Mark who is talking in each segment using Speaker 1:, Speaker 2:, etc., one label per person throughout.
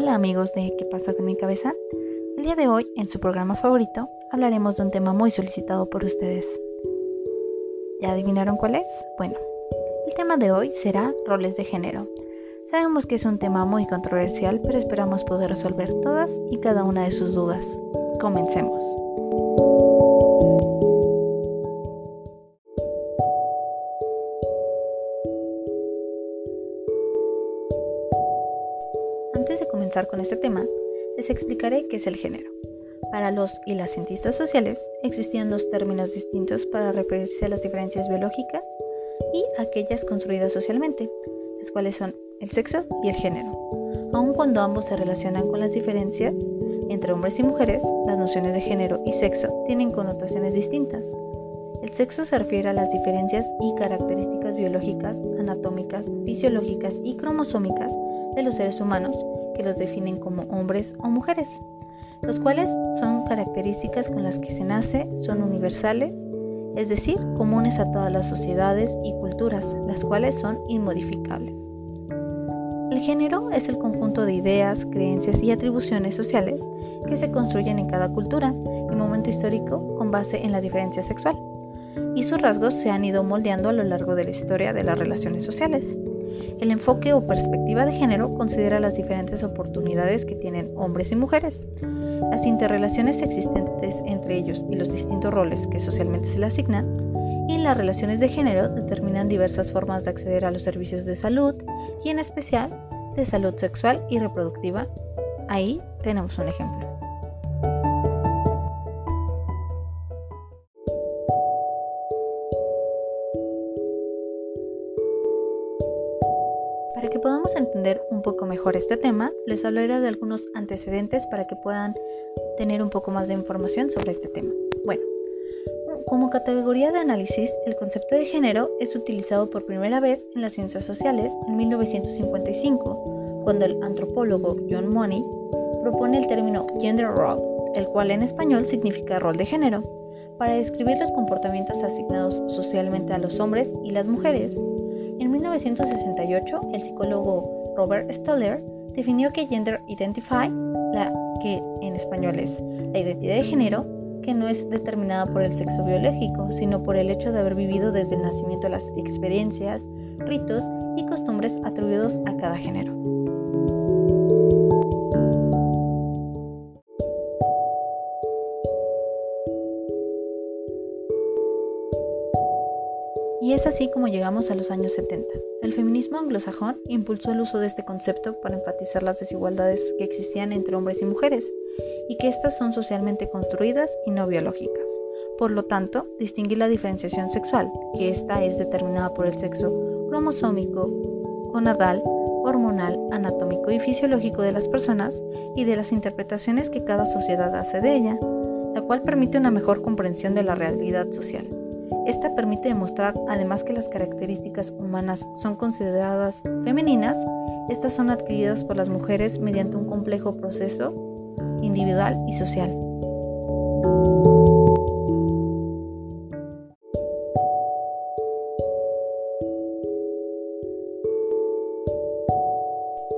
Speaker 1: Hola amigos de ¿Qué pasa con mi cabeza? El día de hoy, en su programa favorito, hablaremos de un tema muy solicitado por ustedes. ¿Ya adivinaron cuál es? Bueno, el tema de hoy será roles de género. Sabemos que es un tema muy controversial, pero esperamos poder resolver todas y cada una de sus dudas. Comencemos. Comenzar con este tema, les explicaré qué es el género. Para los y las cientistas sociales existían dos términos distintos para referirse a las diferencias biológicas y aquellas construidas socialmente, las cuales son el sexo y el género. Aun cuando ambos se relacionan con las diferencias entre hombres y mujeres, las nociones de género y sexo tienen connotaciones distintas. El sexo se refiere a las diferencias y características biológicas, anatómicas, fisiológicas y cromosómicas de los seres humanos que los definen como hombres o mujeres, los cuales son características con las que se nace, son universales, es decir, comunes a todas las sociedades y culturas, las cuales son inmodificables. El género es el conjunto de ideas, creencias y atribuciones sociales que se construyen en cada cultura y momento histórico con base en la diferencia sexual, y sus rasgos se han ido moldeando a lo largo de la historia de las relaciones sociales. El enfoque o perspectiva de género considera las diferentes oportunidades que tienen hombres y mujeres, las interrelaciones existentes entre ellos y los distintos roles que socialmente se le asignan, y las relaciones de género determinan diversas formas de acceder a los servicios de salud y en especial de salud sexual y reproductiva. Ahí tenemos un ejemplo. Para que podamos entender un poco mejor este tema, les hablaré de algunos antecedentes para que puedan tener un poco más de información sobre este tema. Bueno, como categoría de análisis, el concepto de género es utilizado por primera vez en las ciencias sociales en 1955, cuando el antropólogo John Money propone el término gender role, el cual en español significa rol de género, para describir los comportamientos asignados socialmente a los hombres y las mujeres 1968, el psicólogo Robert Stoller definió que gender identify, la que en español es la identidad de género, que no es determinada por el sexo biológico, sino por el hecho de haber vivido desde el nacimiento las experiencias, ritos y costumbres atribuidos a cada género. Es así como llegamos a los años 70. El feminismo anglosajón impulsó el uso de este concepto para enfatizar las desigualdades que existían entre hombres y mujeres, y que éstas son socialmente construidas y no biológicas. Por lo tanto, distinguir la diferenciación sexual, que ésta es determinada por el sexo cromosómico, gonadal, hormonal, anatómico y fisiológico de las personas, y de las interpretaciones que cada sociedad hace de ella, la cual permite una mejor comprensión de la realidad social. Esta permite demostrar además que las características humanas son consideradas femeninas, estas son adquiridas por las mujeres mediante un complejo proceso individual y social.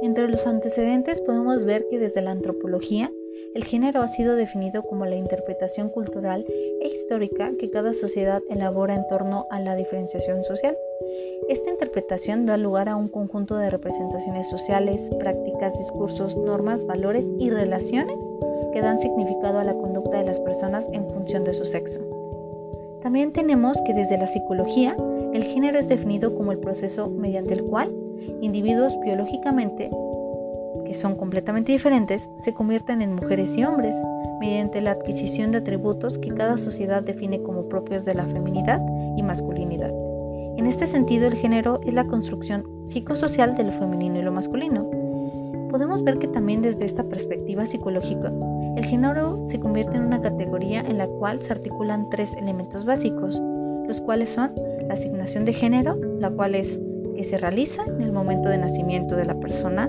Speaker 1: Entre los antecedentes podemos ver que desde la antropología el género ha sido definido como la interpretación cultural histórica que cada sociedad elabora en torno a la diferenciación social. Esta interpretación da lugar a un conjunto de representaciones sociales, prácticas, discursos, normas, valores y relaciones que dan significado a la conducta de las personas en función de su sexo. También tenemos que desde la psicología, el género es definido como el proceso mediante el cual individuos biológicamente que son completamente diferentes, se convierten en mujeres y hombres, mediante la adquisición de atributos que cada sociedad define como propios de la feminidad y masculinidad. En este sentido, el género es la construcción psicosocial de lo femenino y lo masculino. Podemos ver que también desde esta perspectiva psicológica, el género se convierte en una categoría en la cual se articulan tres elementos básicos, los cuales son la asignación de género, la cual es que se realiza en el momento de nacimiento de la persona,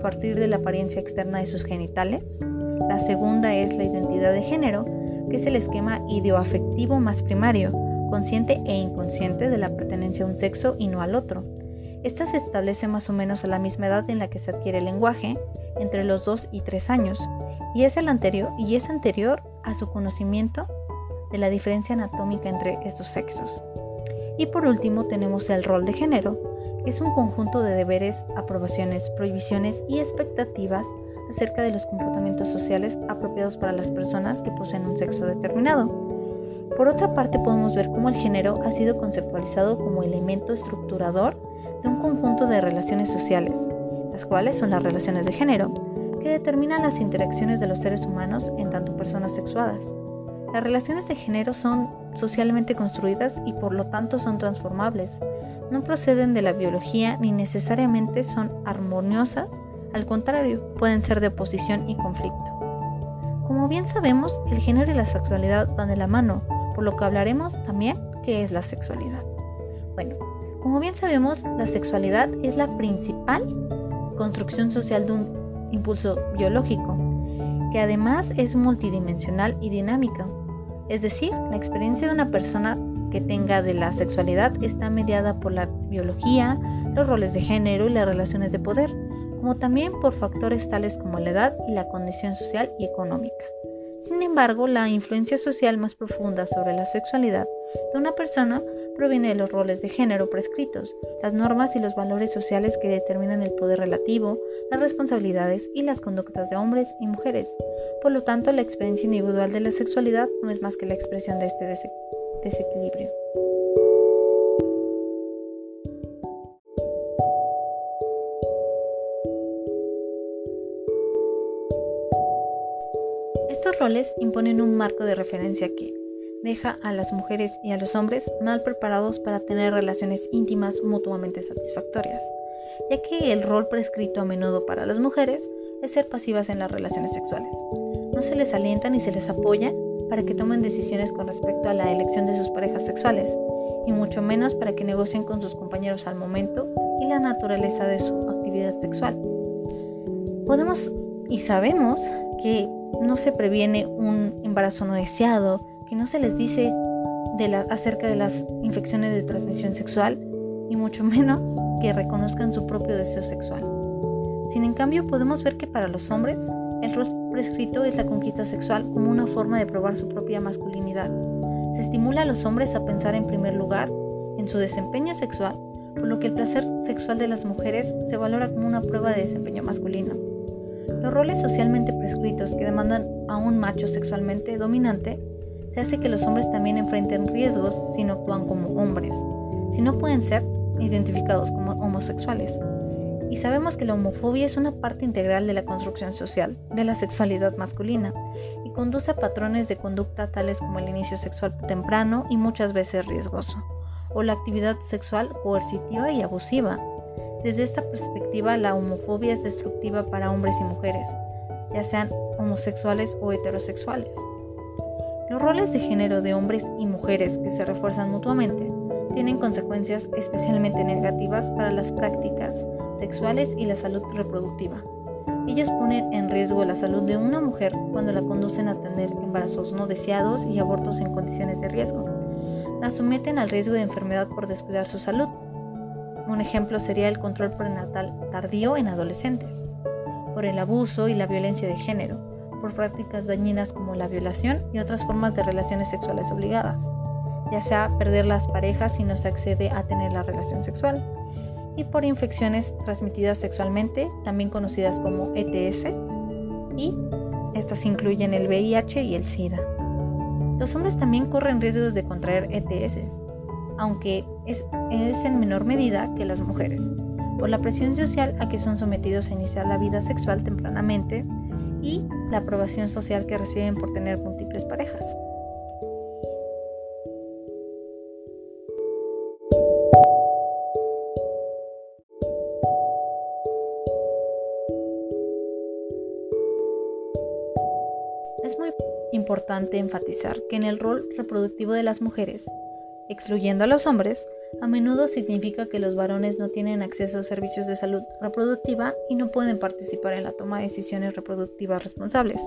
Speaker 1: partir de la apariencia externa de sus genitales. La segunda es la identidad de género, que es el esquema ideoafectivo más primario, consciente e inconsciente de la pertenencia a un sexo y no al otro. Esta se establece más o menos a la misma edad en la que se adquiere el lenguaje, entre los 2 y 3 años y es el anterior y es anterior a su conocimiento de la diferencia anatómica entre estos sexos. Y por último tenemos el rol de género, es un conjunto de deberes, aprobaciones, prohibiciones y expectativas acerca de los comportamientos sociales apropiados para las personas que poseen un sexo determinado. Por otra parte, podemos ver cómo el género ha sido conceptualizado como elemento estructurador de un conjunto de relaciones sociales, las cuales son las relaciones de género, que determinan las interacciones de los seres humanos en tanto personas sexuadas. Las relaciones de género son socialmente construidas y por lo tanto son transformables. No proceden de la biología ni necesariamente son armoniosas, al contrario, pueden ser de oposición y conflicto. Como bien sabemos, el género y la sexualidad van de la mano, por lo que hablaremos también qué es la sexualidad. Bueno, como bien sabemos, la sexualidad es la principal construcción social de un impulso biológico, que además es multidimensional y dinámica. Es decir, la experiencia de una persona que tenga de la sexualidad está mediada por la biología, los roles de género y las relaciones de poder, como también por factores tales como la edad y la condición social y económica. Sin embargo, la influencia social más profunda sobre la sexualidad de una persona proviene de los roles de género prescritos, las normas y los valores sociales que determinan el poder relativo, las responsabilidades y las conductas de hombres y mujeres. Por lo tanto, la experiencia individual de la sexualidad no es más que la expresión de este desequilibrio. Estos roles imponen un marco de referencia que, deja a las mujeres y a los hombres mal preparados para tener relaciones íntimas mutuamente satisfactorias, ya que el rol prescrito a menudo para las mujeres es ser pasivas en las relaciones sexuales. No se les alienta ni se les apoya para que tomen decisiones con respecto a la elección de sus parejas sexuales, y mucho menos para que negocien con sus compañeros al momento y la naturaleza de su actividad sexual. Podemos y sabemos que no se previene un embarazo no deseado, que no se les dice acerca de las infecciones de transmisión sexual y mucho menos que reconozcan su propio deseo sexual. Sin en podemos ver que para los hombres, el rostro prescrito es la conquista sexual como una forma de probar su propia masculinidad. Se estimula a los hombres a pensar en primer lugar en su desempeño sexual, por lo que el placer sexual de las mujeres se valora como una prueba de desempeño masculino. Los roles socialmente prescritos que demandan a un macho sexualmente dominante se hace que los hombres también enfrenten riesgos si no actúan como hombres, si no pueden ser identificados como homosexuales. Y sabemos que la homofobia es una parte integral de la construcción social de la sexualidad masculina y conduce a patrones de conducta tales como el inicio sexual temprano y muchas veces riesgoso, o la actividad sexual coercitiva y abusiva. Desde esta perspectiva, la homofobia es destructiva para hombres y mujeres, ya sean homosexuales o heterosexuales. Los roles de género de hombres y mujeres que se refuerzan mutuamente tienen consecuencias especialmente negativas para las prácticas sexuales y la salud reproductiva. Ellas ponen en riesgo la salud de una mujer cuando la conducen a tener embarazos no deseados y abortos en condiciones de riesgo. La someten al riesgo de enfermedad por descuidar su salud. Un ejemplo sería el control prenatal tardío en adolescentes, por el abuso y la violencia de género, por prácticas dañinas como la violación y otras formas de relaciones sexuales obligadas, ya sea perder las parejas si no se accede a tener la relación sexual, y por infecciones transmitidas sexualmente, también conocidas como ETS, y estas incluyen el VIH y el SIDA. Los hombres también corren riesgos de contraer ETS, aunque es, es en menor medida que las mujeres, por la presión social a que son sometidos a iniciar la vida sexual tempranamente y la aprobación social que reciben por tener múltiples parejas. Importante enfatizar que en el rol reproductivo de las mujeres, excluyendo a los hombres, a menudo significa que los varones no tienen acceso a servicios de salud reproductiva y no pueden participar en la toma de decisiones reproductivas responsables.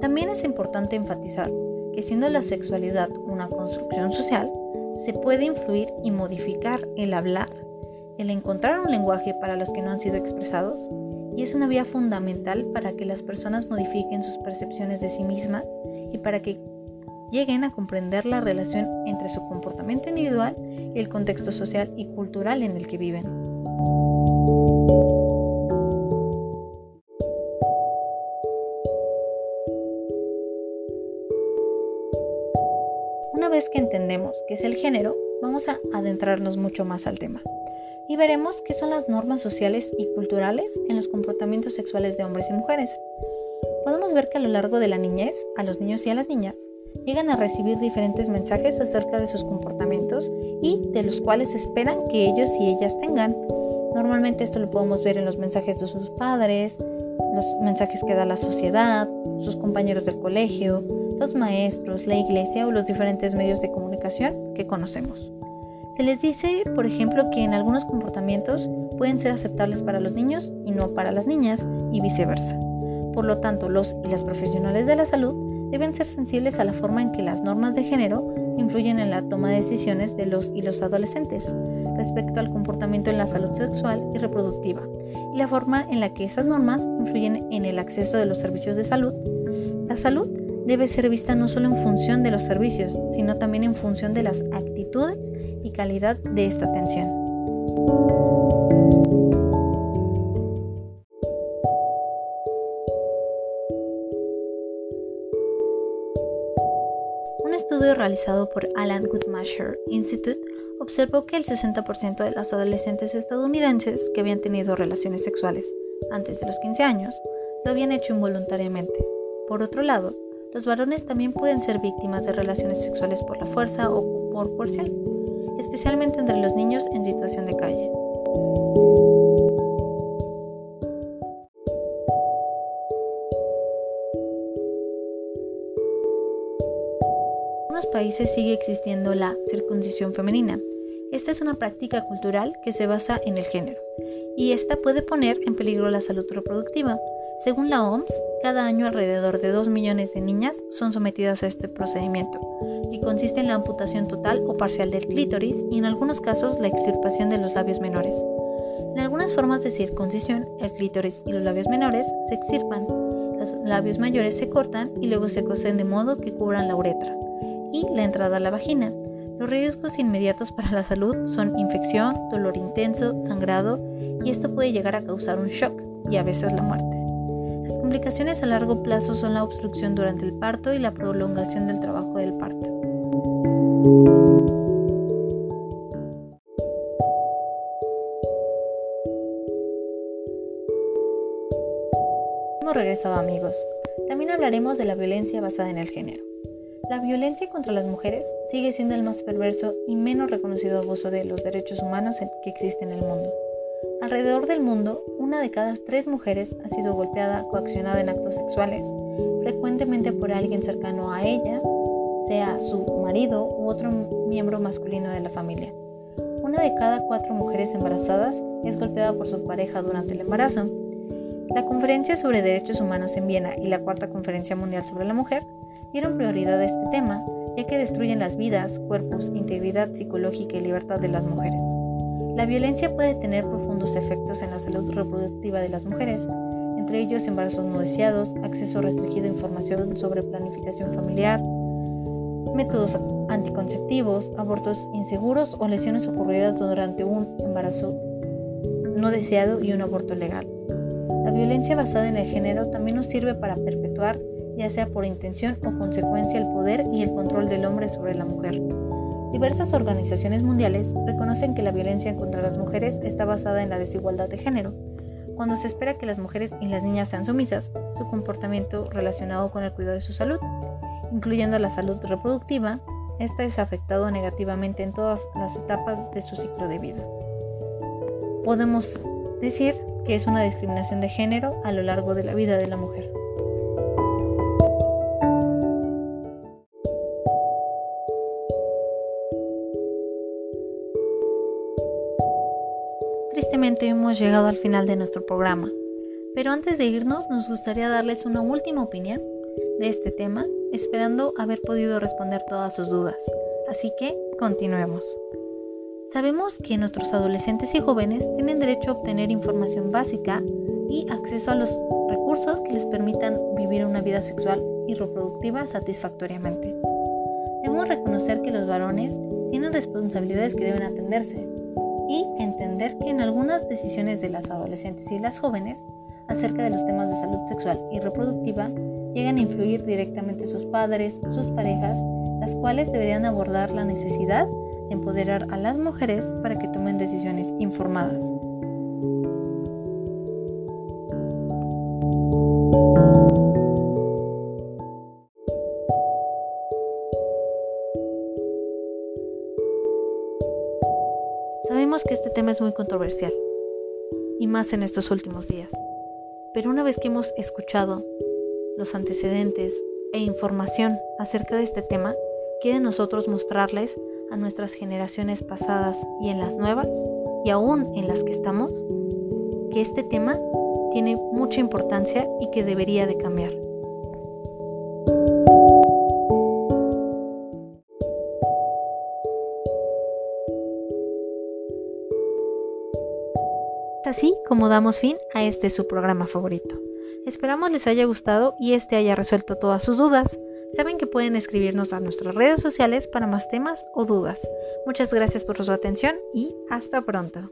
Speaker 1: También es importante enfatizar que siendo la sexualidad una construcción social, se puede influir y modificar el hablar, el encontrar un lenguaje para los que no han sido expresados y es una vía fundamental para que las personas modifiquen sus percepciones de sí mismas y para que lleguen a comprender la relación entre su comportamiento individual y el contexto social y cultural en el que viven. Una vez que entendemos qué es el género, vamos a adentrarnos mucho más al tema y veremos qué son las normas sociales y culturales en los comportamientos sexuales de hombres y mujeres. Podemos ver que a lo largo de la niñez, a los niños y a las niñas llegan a recibir diferentes mensajes acerca de sus comportamientos y de los cuales esperan que ellos y ellas tengan. Normalmente esto lo podemos ver en los mensajes de sus padres, los mensajes que da la sociedad, sus compañeros del colegio, los maestros, la iglesia o los diferentes medios de comunicación que conocemos. Se les dice, por ejemplo, que en algunos comportamientos pueden ser aceptables para los niños y no para las niñas y viceversa. Por lo tanto, los y las profesionales de la salud deben ser sensibles a la forma en que las normas de género influyen en la toma de decisiones de los y los adolescentes respecto al comportamiento en la salud sexual y reproductiva y la forma en la que esas normas influyen en el acceso de los servicios de salud. La salud debe ser vista no solo en función de los servicios, sino también en función de las actitudes y calidad de esta atención. Un estudio realizado por Alan Guttmacher Institute observó que el 60% de las adolescentes estadounidenses que habían tenido relaciones sexuales antes de los 15 años lo habían hecho involuntariamente. Por otro lado, los varones también pueden ser víctimas de relaciones sexuales por la fuerza o por coerción especialmente entre los niños en situación de calle. En algunos países sigue existiendo la circuncisión femenina. Esta es una práctica cultural que se basa en el género y esta puede poner en peligro la salud reproductiva. Según la OMS, cada año alrededor de 2 millones de niñas son sometidas a este procedimiento, que consiste en la amputación total o parcial del clítoris y en algunos casos la extirpación de los labios menores. En algunas formas de circuncisión, el clítoris y los labios menores se extirpan, los labios mayores se cortan y luego se cosen de modo que cubran la uretra y la entrada a la vagina. Los riesgos inmediatos para la salud son infección, dolor intenso, sangrado y esto puede llegar a causar un shock y a veces la muerte. Las complicaciones a largo plazo son la obstrucción durante el parto y la prolongación del trabajo del parto. Hemos regresado amigos. También hablaremos de la violencia basada en el género. La violencia contra las mujeres sigue siendo el más perverso y menos reconocido abuso de los derechos humanos que existe en el mundo. Alrededor del mundo, una de cada tres mujeres ha sido golpeada coaccionada en actos sexuales, frecuentemente por alguien cercano a ella, sea su marido u otro miembro masculino de la familia. Una de cada cuatro mujeres embarazadas es golpeada por su pareja durante el embarazo. La Conferencia sobre Derechos Humanos en Viena y la Cuarta Conferencia Mundial sobre la Mujer dieron prioridad a este tema, ya que destruyen las vidas, cuerpos, integridad psicológica y libertad de las mujeres. La violencia puede tener profundos efectos en la salud reproductiva de las mujeres, entre ellos embarazos no deseados, acceso restringido a información sobre planificación familiar, métodos anticonceptivos, abortos inseguros o lesiones ocurridas durante un embarazo no deseado y un aborto legal. La violencia basada en el género también nos sirve para perpetuar, ya sea por intención o consecuencia, el poder y el control del hombre sobre la mujer. Diversas organizaciones mundiales reconocen que la violencia contra las mujeres está basada en la desigualdad de género. Cuando se espera que las mujeres y las niñas sean sumisas, su comportamiento relacionado con el cuidado de su salud, incluyendo la salud reproductiva, esta es afectado negativamente en todas las etapas de su ciclo de vida. Podemos decir que es una discriminación de género a lo largo de la vida de la mujer. Tristemente hemos llegado al final de nuestro programa, pero antes de irnos nos gustaría darles una última opinión de este tema, esperando haber podido responder todas sus dudas. Así que continuemos. Sabemos que nuestros adolescentes y jóvenes tienen derecho a obtener información básica y acceso a los recursos que les permitan vivir una vida sexual y reproductiva satisfactoriamente. Debemos reconocer que los varones tienen responsabilidades que deben atenderse y que en algunas decisiones de las adolescentes y las jóvenes acerca de los temas de salud sexual y reproductiva llegan a influir directamente sus padres, sus parejas, las cuales deberían abordar la necesidad de empoderar a las mujeres para que tomen decisiones informadas. Tema es muy controversial, y más en estos últimos días. Pero una vez que hemos escuchado los antecedentes e información acerca de este tema, quiere nosotros mostrarles a nuestras generaciones pasadas y en las nuevas, y aún en las que estamos, que este tema tiene mucha importancia y que debería de cambiar. Damos fin a este su programa favorito. Esperamos les haya gustado y este haya resuelto todas sus dudas. Saben que pueden escribirnos a nuestras redes sociales para más temas o dudas. Muchas gracias por su atención y hasta pronto.